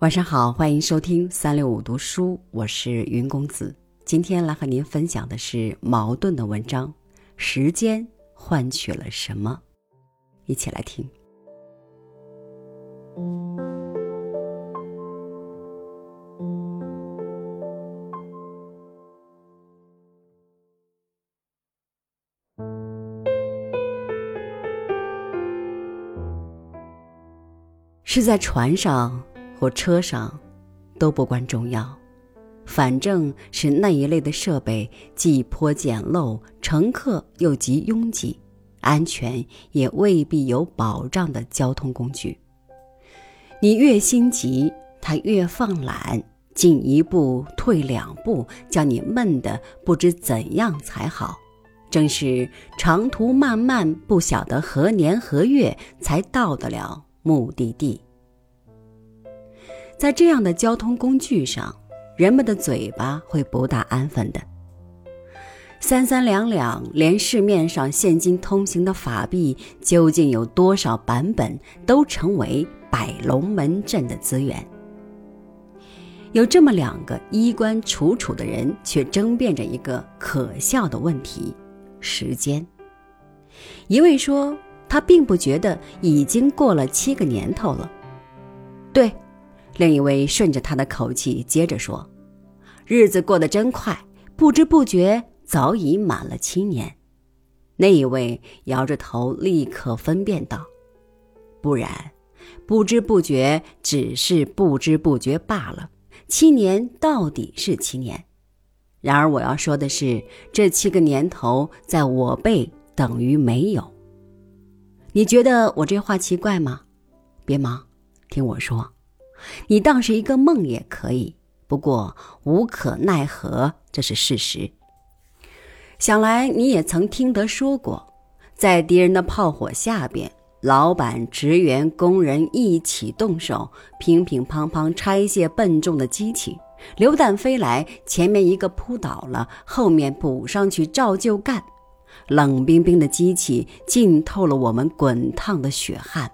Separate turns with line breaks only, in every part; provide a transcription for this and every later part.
晚上好，欢迎收听三六五读书，我是云公子。今天来和您分享的是矛盾的文章：时间换取了什么？一起来听。是在船上。或车上，都不关重要，反正是那一类的设备既颇简陋，乘客又极拥挤，安全也未必有保障的交通工具。你越心急，他越放懒，进一步退两步，叫你闷得不知怎样才好。正是长途漫漫，不晓得何年何月才到得了目的地。在这样的交通工具上，人们的嘴巴会不大安分的。三三两两，连市面上现今通行的法币究竟有多少版本，都成为摆龙门阵的资源。有这么两个衣冠楚楚的人，却争辩着一个可笑的问题：时间。一位说，他并不觉得已经过了七个年头了。对。另一位顺着他的口气接着说：“日子过得真快，不知不觉早已满了七年。”那一位摇着头，立刻分辨道：“不然，不知不觉只是不知不觉罢了。七年到底是七年。然而我要说的是，这七个年头在我辈等于没有。你觉得我这话奇怪吗？别忙，听我说。”你当是一个梦也可以，不过无可奈何，这是事实。想来你也曾听得说过，在敌人的炮火下边，老板、职员、工人一起动手，乒乒乓乓拆卸笨重的机器，榴弹飞来，前面一个扑倒了，后面补上去照旧干，冷冰冰的机器浸透了我们滚烫的血汗。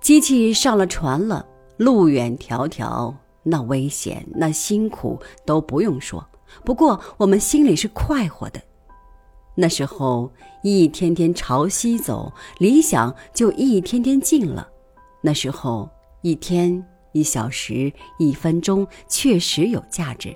机器上了船了，路远迢迢，那危险、那辛苦都不用说。不过我们心里是快活的。那时候一天天朝西走，理想就一天天近了。那时候一天、一小时、一分钟确实有价值。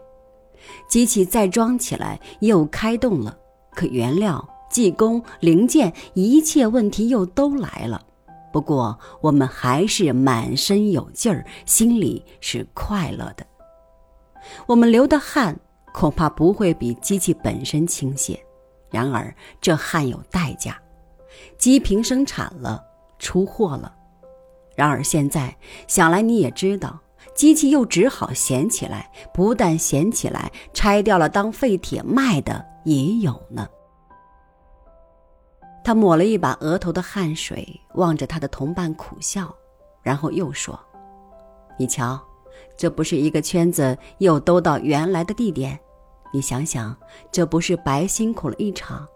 机器再装起来，又开动了，可原料、技工、零件，一切问题又都来了。不过，我们还是满身有劲儿，心里是快乐的。我们流的汗恐怕不会比机器本身倾泻，然而这汗有代价。机坪生产了，出货了。然而现在想来，你也知道，机器又只好闲起来。不但闲起来，拆掉了当废铁卖的也有呢。他抹了一把额头的汗水，望着他的同伴苦笑，然后又说：“你瞧，这不是一个圈子又兜到原来的地点？你想想，这不是白辛苦了一场？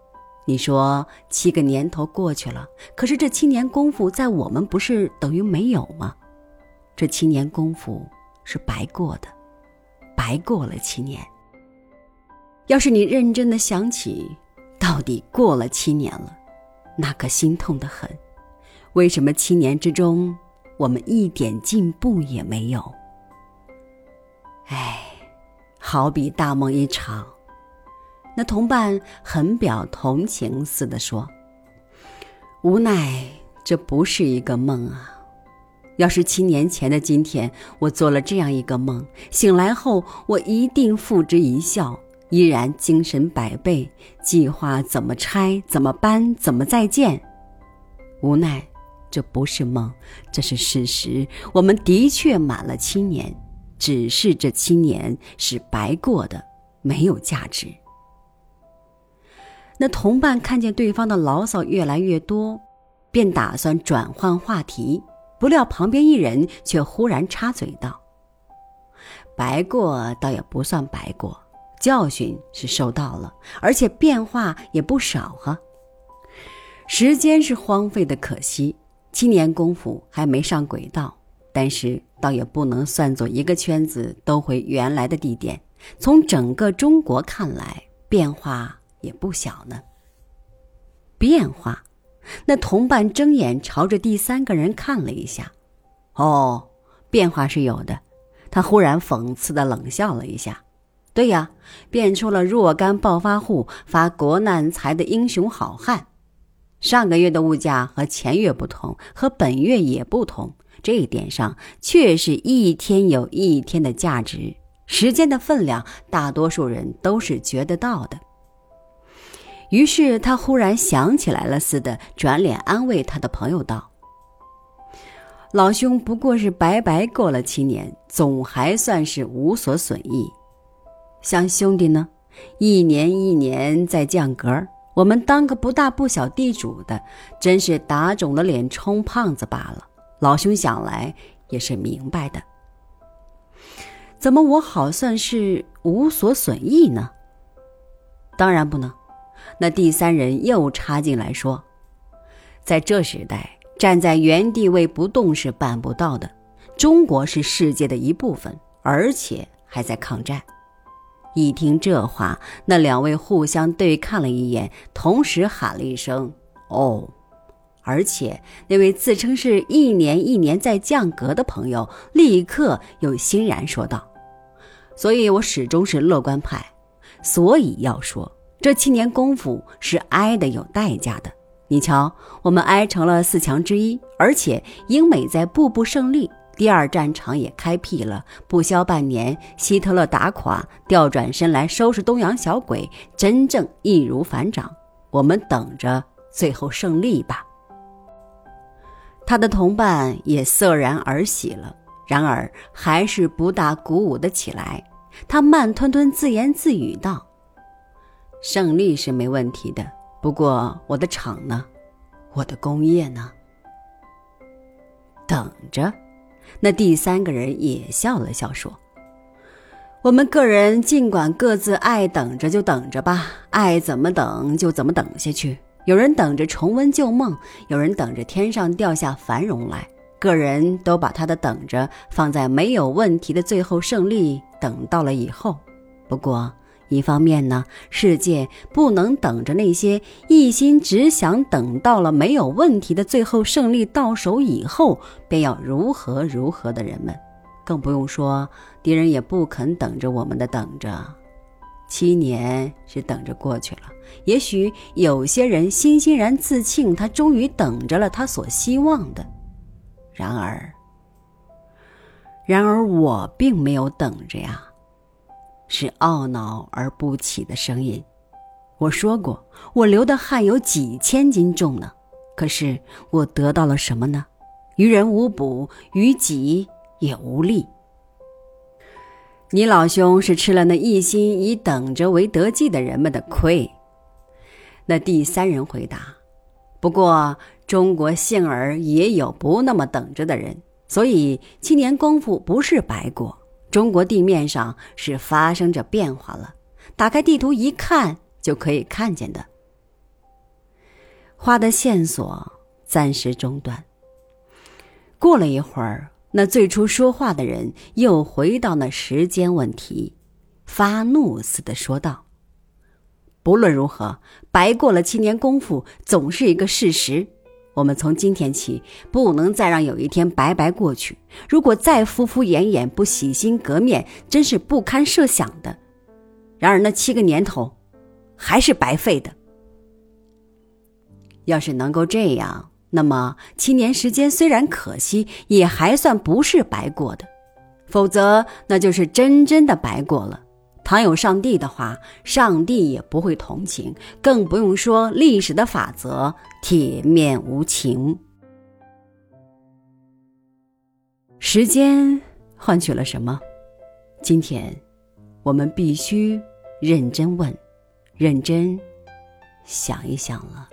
你说七个年头过去了，可是这七年功夫在我们不是等于没有吗？这七年功夫是白过的，白过了七年。要是你认真的想起，到底过了七年了。”那可心痛的很，为什么七年之中我们一点进步也没有？唉，好比大梦一场。那同伴很表同情似的说：“无奈这不是一个梦啊！要是七年前的今天我做了这样一个梦，醒来后我一定付之一笑。”依然精神百倍，计划怎么拆，怎么搬，怎么再建。无奈，这不是梦，这是事实。我们的确满了七年，只是这七年是白过的，没有价值。那同伴看见对方的牢骚越来越多，便打算转换话题，不料旁边一人却忽然插嘴道：“白过倒也不算白过。”教训是受到了，而且变化也不少啊。时间是荒废的，可惜七年功夫还没上轨道，但是倒也不能算作一个圈子都回原来的地点。从整个中国看来，变化也不小呢。变化，那同伴睁眼朝着第三个人看了一下。哦，变化是有的。他忽然讽刺的冷笑了一下。对呀，变出了若干暴发户发国难财的英雄好汉。上个月的物价和前月不同，和本月也不同。这一点上，确是一天有一天的价值。时间的分量，大多数人都是觉得到的。于是他忽然想起来了似的，转脸安慰他的朋友道：“老兄不过是白白过了七年，总还算是无所损益。像兄弟呢，一年一年在降格，我们当个不大不小地主的，真是打肿了脸充胖子罢了。老兄想来也是明白的。怎么我好算是无所损益呢？当然不能。”那第三人又插进来说：“在这时代，站在原地位不动是办不到的。中国是世界的一部分，而且还在抗战。”一听这话，那两位互相对看了一眼，同时喊了一声：“哦！”而且那位自称是一年一年在降格的朋友，立刻又欣然说道：“所以我始终是乐观派。所以要说。”这七年功夫是挨的有代价的，你瞧，我们挨成了四强之一，而且英美在步步胜利，第二战场也开辟了。不消半年，希特勒打垮，调转身来收拾东洋小鬼，真正易如反掌。我们等着最后胜利吧。他的同伴也色然而喜了，然而还是不大鼓舞的起来。他慢吞吞自言自语道。胜利是没问题的，不过我的厂呢？我的工业呢？等着。那第三个人也笑了笑说：“我们个人尽管各自爱等着就等着吧，爱怎么等就怎么等下去。有人等着重温旧梦，有人等着天上掉下繁荣来。个人都把他的等着放在没有问题的最后胜利等到了以后。不过。”一方面呢，世界不能等着那些一心只想等到了没有问题的最后胜利到手以后便要如何如何的人们，更不用说敌人也不肯等着我们的等着。七年是等着过去了，也许有些人欣欣然自庆，他终于等着了他所希望的。然而，然而我并没有等着呀。是懊恼而不起的声音。我说过，我流的汗有几千斤重呢。可是我得到了什么呢？于人无补，于己也无利。你老兄是吃了那一心以等着为得计的人们的亏。那第三人回答：“不过中国幸而也有不那么等着的人，所以七年功夫不是白过。”中国地面上是发生着变化了，打开地图一看就可以看见的。画的线索暂时中断。过了一会儿，那最初说话的人又回到那时间问题，发怒似的说道：“不论如何，白过了七年功夫，总是一个事实。”我们从今天起，不能再让有一天白白过去。如果再敷敷衍衍、不洗心革面，真是不堪设想的。然而那七个年头，还是白费的。要是能够这样，那么七年时间虽然可惜，也还算不是白过的；否则，那就是真真的白过了。倘有上帝的话，上帝也不会同情，更不用说历史的法则铁面无情。时间换取了什么？今天，我们必须认真问，认真想一想了。